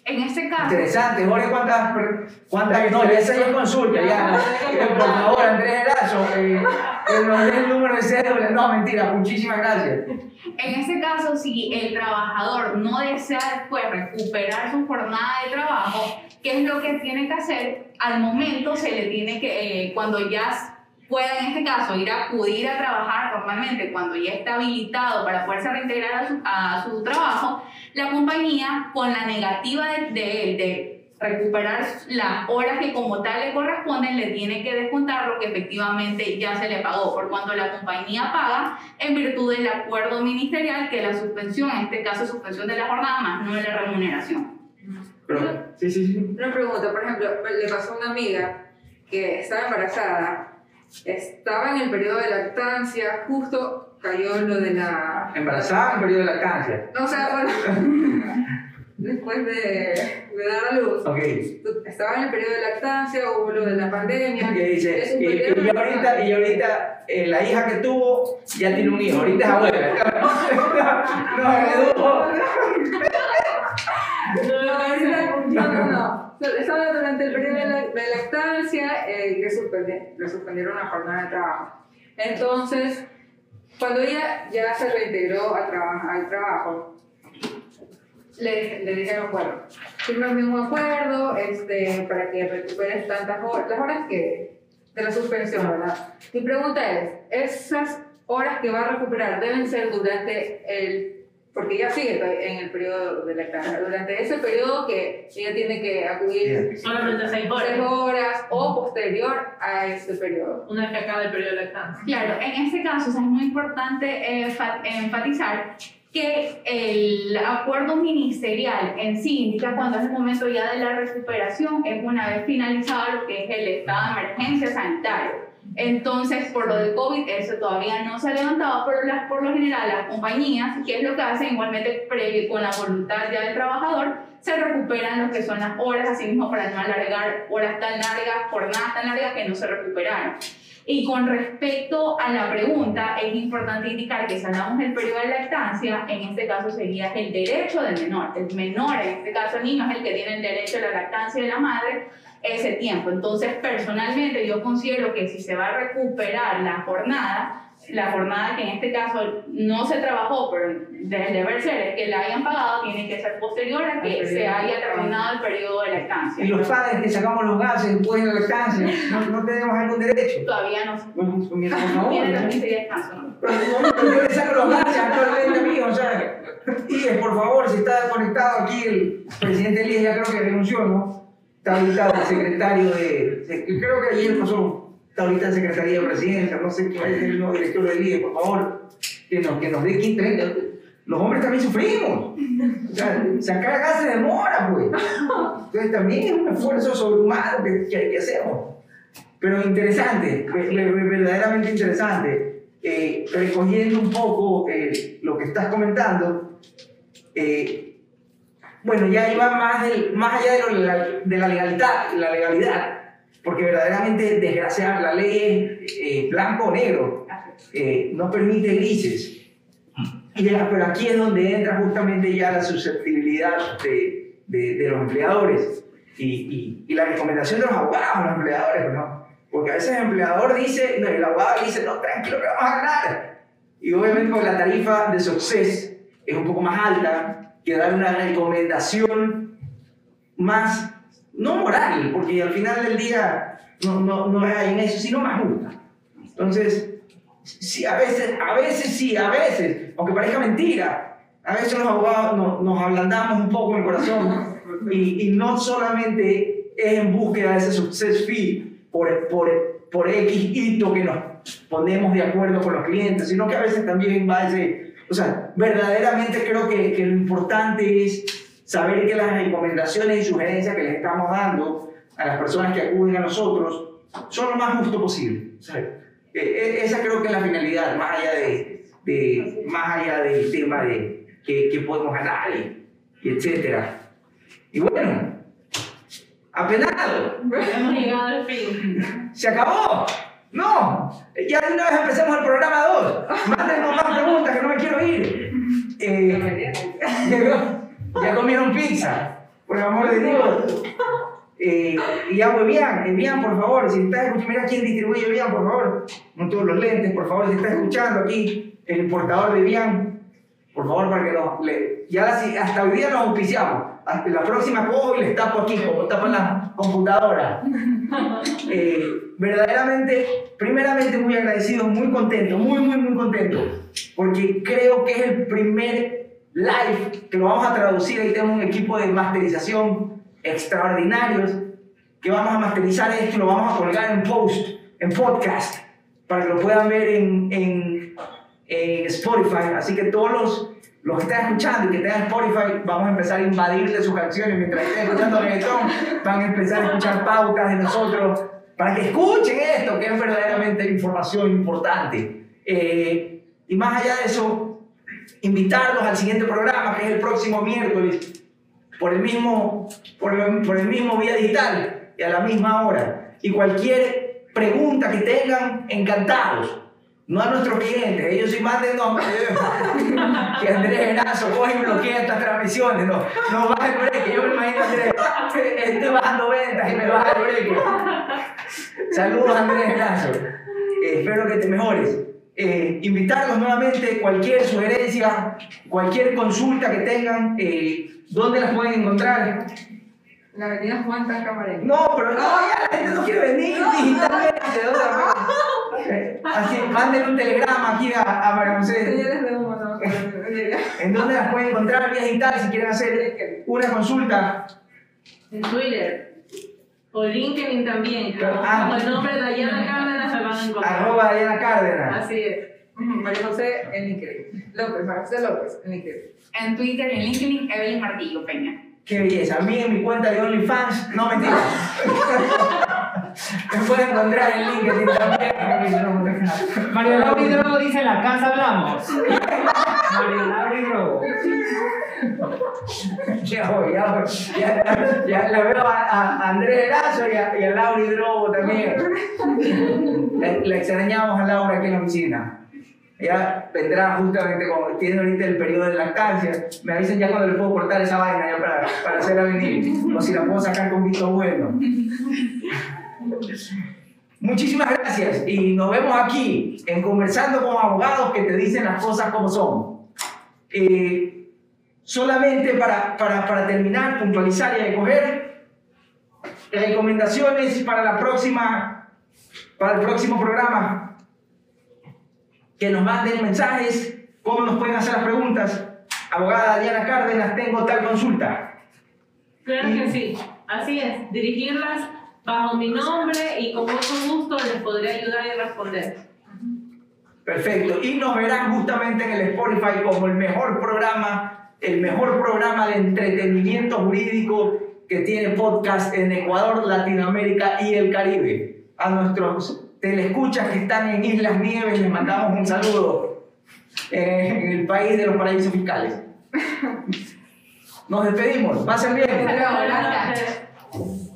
En este caso, Interesante, Jorge, ¿cuántas? cuántas no, ya esa ya es consulta, ya. Eh, por favor, Andrés Erazo, eh, que nos dé el número de cédula. No, mentira, muchísimas gracias. En este caso, si el trabajador no desea después recuperar su jornada de trabajo, ¿qué es lo que tiene que hacer? Al momento se le tiene que, eh, cuando ya pueda en este caso ir a acudir a trabajar normalmente, cuando ya está habilitado para poderse reintegrar a su, a su trabajo, la compañía con la negativa de, de él de recuperar las horas que como tal le corresponden, le tiene que descontar lo que efectivamente ya se le pagó, por cuanto la compañía paga en virtud del acuerdo ministerial que la suspensión, en este caso suspensión de la jornada más no de la remuneración. Pero, sí, sí, sí. Una pregunta, por ejemplo, le pasó a una amiga que estaba embarazada, estaba en el periodo de lactancia, justo cayó lo de la... Embarazada en periodo de lactancia. No, o sea, bueno, después de, de dar a luz. Ok. Estaba en el periodo de lactancia, hubo lo de la pandemia. Dice, y, ahorita, y ahorita eh, la hija que tuvo ya tiene un hijo, ahorita es abuela. No, no. No, no, no, no. Estaba durante el periodo de, la- de lactancia eh, le, suspendieron, le suspendieron la jornada de trabajo. Entonces, cuando ella ya se reintegró a trabajar, al trabajo, le, le dijeron, bueno, firmame un acuerdo este, para que recuperes tantas horas, las horas que, de la suspensión, ¿verdad? Mi pregunta es, ¿esas horas que va a recuperar deben ser durante el porque ella sigue en el periodo de lactancia. Durante ese periodo que ella tiene que acudir Solamente seis seis horas. horas o posterior a ese periodo. Una vez que acabe el periodo de lactancia. Claro, en este caso o sea, es muy importante eh, fa- enfatizar que el acuerdo ministerial en sí indica cuando es el momento ya de la recuperación, es una vez finalizado lo que es el estado de emergencia sanitario. Entonces, por lo del COVID, eso todavía no se ha levantado, pero las, por lo general las compañías, ¿qué es lo que hacen? Igualmente, previo con la voluntad ya del trabajador, se recuperan lo que son las horas, así mismo para no alargar horas tan largas, jornadas tan largas que no se recuperaron. Y con respecto a la pregunta, es importante indicar que si hablamos del periodo de lactancia, en este caso sería el derecho del menor. El menor, en este caso el niño, es el que tiene el derecho a la lactancia de la madre ese tiempo. Entonces, personalmente, yo considero que si se va a recuperar la jornada, la jornada que en este caso no se trabajó, pero desde deber ser es que la hayan pagado, tiene que ser posterior a que se haya terminado el periodo de lactancia. Y los padres que sacamos los gases después de la lactancia, no, no tenemos algún derecho. Todavía no Bueno, pues, mira, por favor. tiene ¿no? permiso y descanso. ¿no? Pero momento yo le saco los gases actualmente, amigo, o sea, Ies, por favor, si está conectado aquí el presidente Elías, ya creo que renunció, ¿no? Está ahorita el secretario de, se- creo que ayer pasó, está ahorita en Secretaría de Presidencia, no sé quién es el nuevo director del IE, por favor, que nos, que nos dé 15, 30, los hombres también sufrimos. O sea, sacar gas se demora, pues. Entonces también es un esfuerzo sobrehumano que, que, que hacemos. Pero interesante, ve- ve- ve- verdaderamente interesante. Eh, recogiendo un poco eh, lo que estás comentando, eh, bueno, ya iba más, del, más allá de, lo de la legalidad, la legalidad, porque verdaderamente, desgraciar, la ley es eh, blanco o negro, eh, no permite grises. Y ya- pero aquí es donde entra justamente ya la susceptibilidad de, de- de los empleadores y, y- y la recomendación de los abogados los empleadores, ¿no? Porque a veces el empleador dice, no, el abogado dice, no, tranquilo que vamos a ganar. Y obviamente con la tarifa de success es un poco más alta que dar una recomendación más, no moral, porque al final del día no, no, no ahí en eso, sino más justa. Entonces, sí, a veces, a veces sí, a veces, aunque parezca mentira, a veces los abogados nos, nos ablandamos un poco en el corazón y, y no solamente es en búsqueda de ese success fee por, por, por X hito que nos ponemos de acuerdo con los clientes, sino que a veces también va ese, o sea, verdaderamente creo que, que lo importante es saber que las recomendaciones y sugerencias que les estamos dando a las personas que acuden a nosotros son lo más justo posible. O sea, e- e- esa creo que es la finalidad, más allá, de, de- más allá del tema de que, que podemos ganar y, y etcétera. Y bueno, apenado, Hemos llegado al fin. se acabó. No, ya de una vez empecemos el programa 2. Mándenos más preguntas que no me quiero ir. Eh, ya, comieron pizza, por el amor de Dios. Eh, y ya, bien, Evian, por favor, si estás escuchando, mira quién distribuye Evian, por favor. No todos los lentes, por favor, si estás escuchando aquí, el importador de Evian, por favor, para que nos. Le, ya si- hasta hoy día nos auspiciamos. Hasta la próxima cojo y les tapo aquí, como tapan la computadora. Eh, verdaderamente, primeramente muy agradecido, muy contento, muy, muy, muy contento, porque creo que es el primer live que lo vamos a traducir. Ahí tenemos un equipo de masterización extraordinarios que vamos a masterizar esto y lo vamos a colgar en post, en podcast, para que lo puedan ver en, en, en Spotify. Así que todos los, los que están escuchando y que tengan Spotify, vamos a empezar a invadirle sus canciones mientras estén escuchando reggaetón. Van a empezar a escuchar pautas de nosotros para que escuchen esto, que es verdaderamente información importante. Eh, y más allá de eso, invitarlos al siguiente programa, que es el próximo miércoles, por el mismo, por el, por el mismo vía digital y a la misma hora. Y cualquier pregunta que tengan, encantados. No a nuestros clientes, ellos sí manden no, que Andrés Genazo coge y bloquea estas transmisiones, no, no baja el break, yo me imagino a Andrés, estoy bajando ventas y me baja el break. Saludos Andrés Genazo, Eh, espero que te mejores. Eh, invitarlos nuevamente, cualquier sugerencia, cualquier consulta que tengan, eh, ¿dónde las pueden encontrar? La avenida Juan Tancamareño. No, pero no, ya la gente no quiere venir digitalmente. ¿de dónde la pueden? Eh, Así, manden un telegrama aquí a, a María José. ¿En dónde las pueden encontrar vía digital si quieren hacer una consulta? En Twitter. O LinkedIn también. Ah. Como el nombre de Dayana Cárdenas se van a encontrar. Arroba Diana Cárdenas. Así es. María José en LinkedIn. López, María José López en LinkedIn. En Twitter y en LinkedIn, Evelyn Martillo Peña. Qué belleza. A mí en mi cuenta de OnlyFans, no mentira. Me pueden encontrar en LinkedIn también. Mario Laura Hidrogo dice: En la casa hablamos. Mario Laura Hidrogo. Ya voy, ya voy. Ya, ya la veo a, a Andrés Erazo y a, y a Laura Hidrobo también. La, la extrañamos a Laura aquí en la oficina. Ella vendrá justamente como tiene ahorita el periodo de lactancia. Me avisan ya cuando le puedo cortar esa vaina ya para, para hacerla venir. O si la puedo sacar con visto bueno. Muchísimas gracias y nos vemos aquí en Conversando con Abogados que te dicen las cosas como son. Eh, solamente para, para, para terminar, puntualizar y recoger recomendaciones para la próxima, para el próximo programa. Que nos manden mensajes, cómo nos pueden hacer las preguntas. Abogada Diana Cárdenas, tengo tal consulta. Claro que sí. Así es. Dirigirlas bajo mi nombre y con mucho gusto les podré ayudar y responder. Perfecto. Y nos verán justamente en el Spotify como el mejor programa, el mejor programa de entretenimiento jurídico que tiene podcast en Ecuador, Latinoamérica y el Caribe. A nuestros telescuchas que están en Islas Nieves les mandamos un saludo eh, en el país de los paraísos fiscales. Nos despedimos. Pasen bien. Hasta luego, gracias.